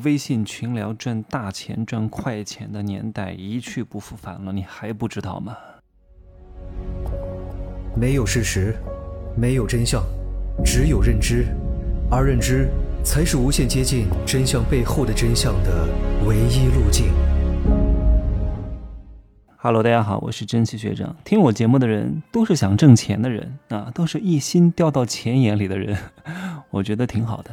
微信群聊赚大钱、赚快钱的年代一去不复返了，你还不知道吗？没有事实，没有真相，只有认知，而认知才是无限接近真相背后的真相的唯一路径。Hello，大家好，我是真奇学长。听我节目的人都是想挣钱的人啊，都是一心掉到钱眼里的人，我觉得挺好的。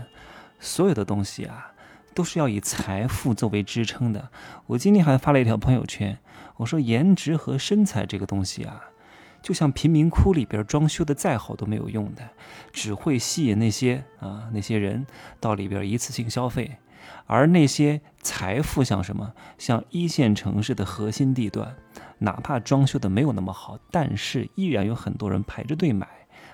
所有的东西啊。都是要以财富作为支撑的。我今天还发了一条朋友圈，我说颜值和身材这个东西啊，就像贫民窟里边装修的再好都没有用的，只会吸引那些啊那些人到里边一次性消费。而那些财富像什么，像一线城市的核心地段，哪怕装修的没有那么好，但是依然有很多人排着队买。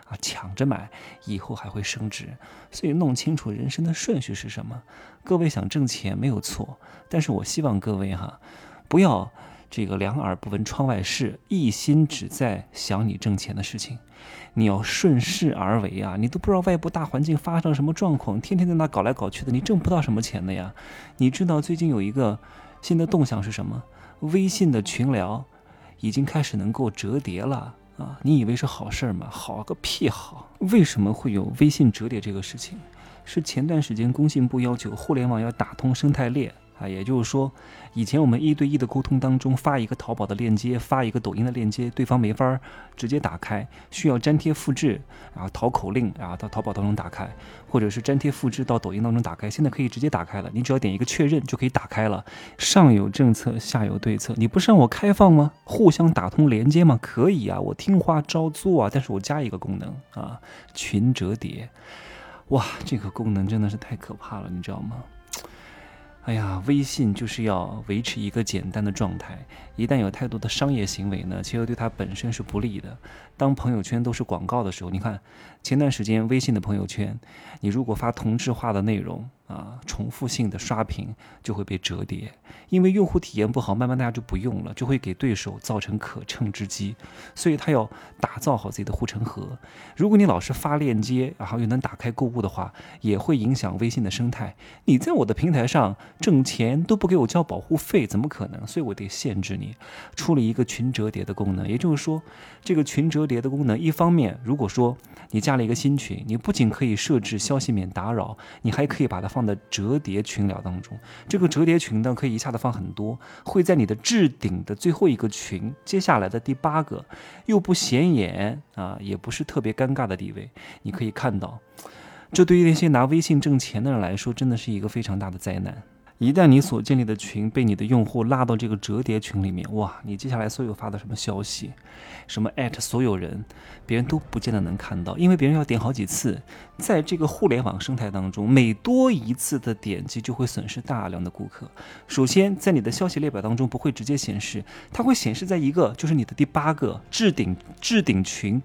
啊，抢着买，以后还会升值，所以弄清楚人生的顺序是什么。各位想挣钱没有错，但是我希望各位哈，不要这个两耳不闻窗外事，一心只在想你挣钱的事情。你要顺势而为啊！你都不知道外部大环境发生了什么状况，天天在那搞来搞去的，你挣不到什么钱的呀。你知道最近有一个新的动向是什么？微信的群聊已经开始能够折叠了。啊，你以为是好事儿吗？好个屁好！为什么会有微信折叠这个事情？是前段时间工信部要求互联网要打通生态链。啊，也就是说，以前我们一对一的沟通当中，发一个淘宝的链接，发一个抖音的链接，对方没法直接打开，需要粘贴复制，然后淘口令，然后到淘宝当中打开，或者是粘贴复制到抖音当中打开。现在可以直接打开了，你只要点一个确认就可以打开了。上有政策，下有对策，你不是让我开放吗？互相打通连接吗？可以啊，我听话照做啊。但是我加一个功能啊，群折叠，哇，这个功能真的是太可怕了，你知道吗？哎呀，微信就是要维持一个简单的状态，一旦有太多的商业行为呢，其实对它本身是不利的。当朋友圈都是广告的时候，你看前段时间微信的朋友圈，你如果发同质化的内容。啊，重复性的刷屏就会被折叠，因为用户体验不好，慢慢大家就不用了，就会给对手造成可乘之机。所以他要打造好自己的护城河。如果你老是发链接，然后又能打开购物的话，也会影响微信的生态。你在我的平台上挣钱都不给我交保护费，怎么可能？所以我得限制你。出了一个群折叠的功能，也就是说，这个群折叠的功能，一方面，如果说你加了一个新群，你不仅可以设置消息免打扰，你还可以把它。放的折叠群聊当中，这个折叠群呢，可以一下子放很多，会在你的置顶的最后一个群，接下来的第八个，又不显眼啊，也不是特别尴尬的地位，你可以看到，这对于那些拿微信挣钱的人来说，真的是一个非常大的灾难。一旦你所建立的群被你的用户拉到这个折叠群里面，哇，你接下来所有发的什么消息，什么艾特所有人，别人都不见得能看到，因为别人要点好几次。在这个互联网生态当中，每多一次的点击就会损失大量的顾客。首先，在你的消息列表当中不会直接显示，它会显示在一个就是你的第八个置顶置顶群。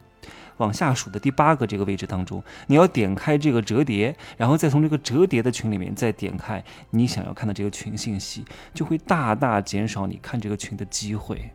往下数的第八个这个位置当中，你要点开这个折叠，然后再从这个折叠的群里面再点开你想要看的这个群信息，就会大大减少你看这个群的机会。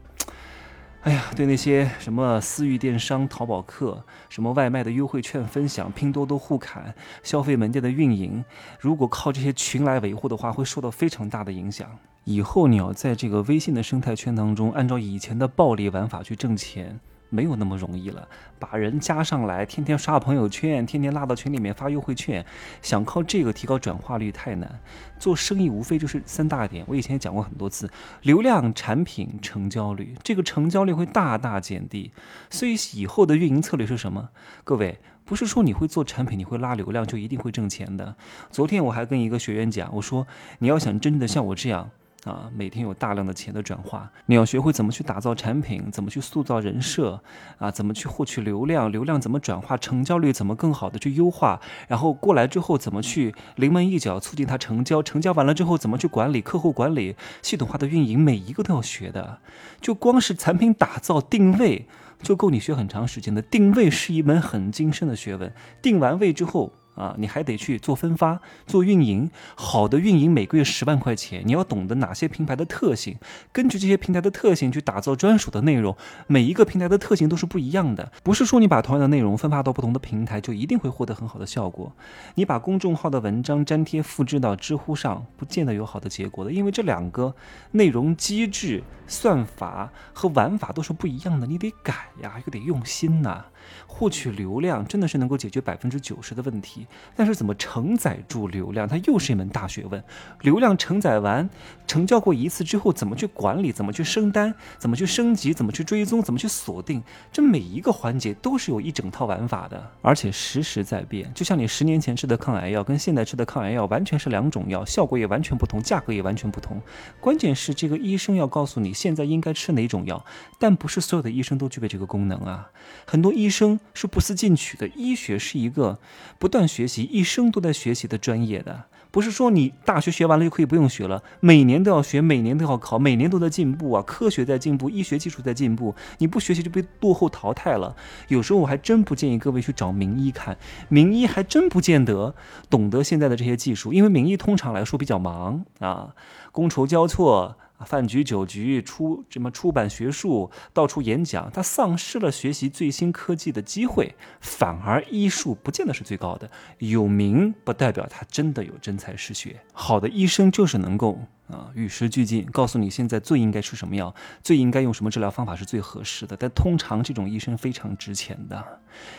哎呀，对那些什么私域电商、淘宝客、什么外卖的优惠券分享、拼多多互砍、消费门店的运营，如果靠这些群来维护的话，会受到非常大的影响。以后你要在这个微信的生态圈当中，按照以前的暴力玩法去挣钱。没有那么容易了，把人加上来，天天刷朋友圈，天天拉到群里面发优惠券，想靠这个提高转化率太难。做生意无非就是三大点，我以前也讲过很多次：流量、产品、成交率。这个成交率会大大减低，所以以后的运营策略是什么？各位，不是说你会做产品，你会拉流量就一定会挣钱的。昨天我还跟一个学员讲，我说你要想真的像我这样。啊，每天有大量的钱的转化，你要学会怎么去打造产品，怎么去塑造人设，啊，怎么去获取流量，流量怎么转化，成交率怎么更好的去优化，然后过来之后怎么去临门一脚促进它成交，成交完了之后怎么去管理客户管理，系统化的运营，每一个都要学的。就光是产品打造定位就够你学很长时间的。定位是一门很精深的学问，定完位之后。啊，你还得去做分发、做运营。好的运营每个月十万块钱，你要懂得哪些平台的特性，根据这些平台的特性去打造专属的内容。每一个平台的特性都是不一样的，不是说你把同样的内容分发到不同的平台就一定会获得很好的效果。你把公众号的文章粘贴复制到知乎上，不见得有好的结果的，因为这两个内容机制、算法和玩法都是不一样的，你得改呀，又得用心呐。获取流量真的是能够解决百分之九十的问题，但是怎么承载住流量，它又是一门大学问。流量承载完、成交过一次之后，怎么去管理，怎么去升单，怎么去升级，怎么去追踪，怎么去锁定，这每一个环节都是有一整套玩法的，而且时时在变。就像你十年前吃的抗癌药，跟现在吃的抗癌药完全是两种药，效果也完全不同，价格也完全不同。关键是这个医生要告诉你现在应该吃哪种药，但不是所有的医生都具备这个功能啊，很多医生。是不思进取的，医学是一个不断学习、一生都在学习的专业的，不是说你大学学完了就可以不用学了，每年都要学，每年都要考，每年都在进步啊！科学在进步，医学技术在进步，你不学习就被落后淘汰了。有时候我还真不建议各位去找名医看，名医还真不见得懂得现在的这些技术，因为名医通常来说比较忙啊，觥筹交错。饭局酒局出什么出版学术，到处演讲，他丧失了学习最新科技的机会，反而医术不见得是最高的。有名不代表他真的有真才实学。好的医生就是能够啊与时俱进，告诉你现在最应该吃什么药，最应该用什么治疗方法是最合适的。但通常这种医生非常值钱的，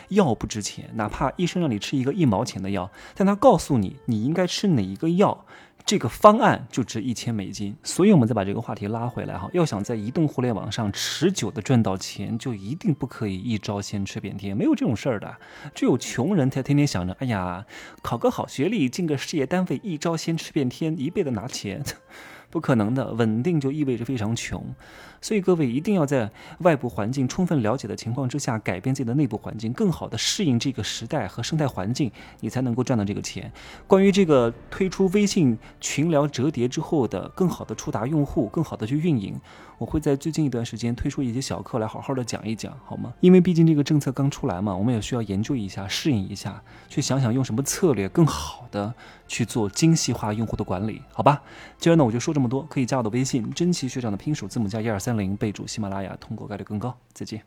药不值钱，哪怕医生让你吃一个一毛钱的药，但他告诉你你应该吃哪一个药。这个方案就值一千美金，所以我们再把这个话题拉回来哈。要想在移动互联网上持久的赚到钱，就一定不可以一招先吃遍天，没有这种事儿的。只有穷人才天天想着，哎呀，考个好学历，进个事业单位，一招先吃遍天，一辈子拿钱。不可能的，稳定就意味着非常穷，所以各位一定要在外部环境充分了解的情况之下，改变自己的内部环境，更好的适应这个时代和生态环境，你才能够赚到这个钱。关于这个推出微信群聊折叠之后的更好的触达用户，更好的去运营，我会在最近一段时间推出一节小课来好好的讲一讲，好吗？因为毕竟这个政策刚出来嘛，我们也需要研究一下，适应一下，去想想用什么策略更好的去做精细化用户的管理，好吧？今儿呢，我就说。这么多，可以加我的微信，真奇学长的拼手字母加一二三零，备注喜马拉雅，通过概率更高。再见。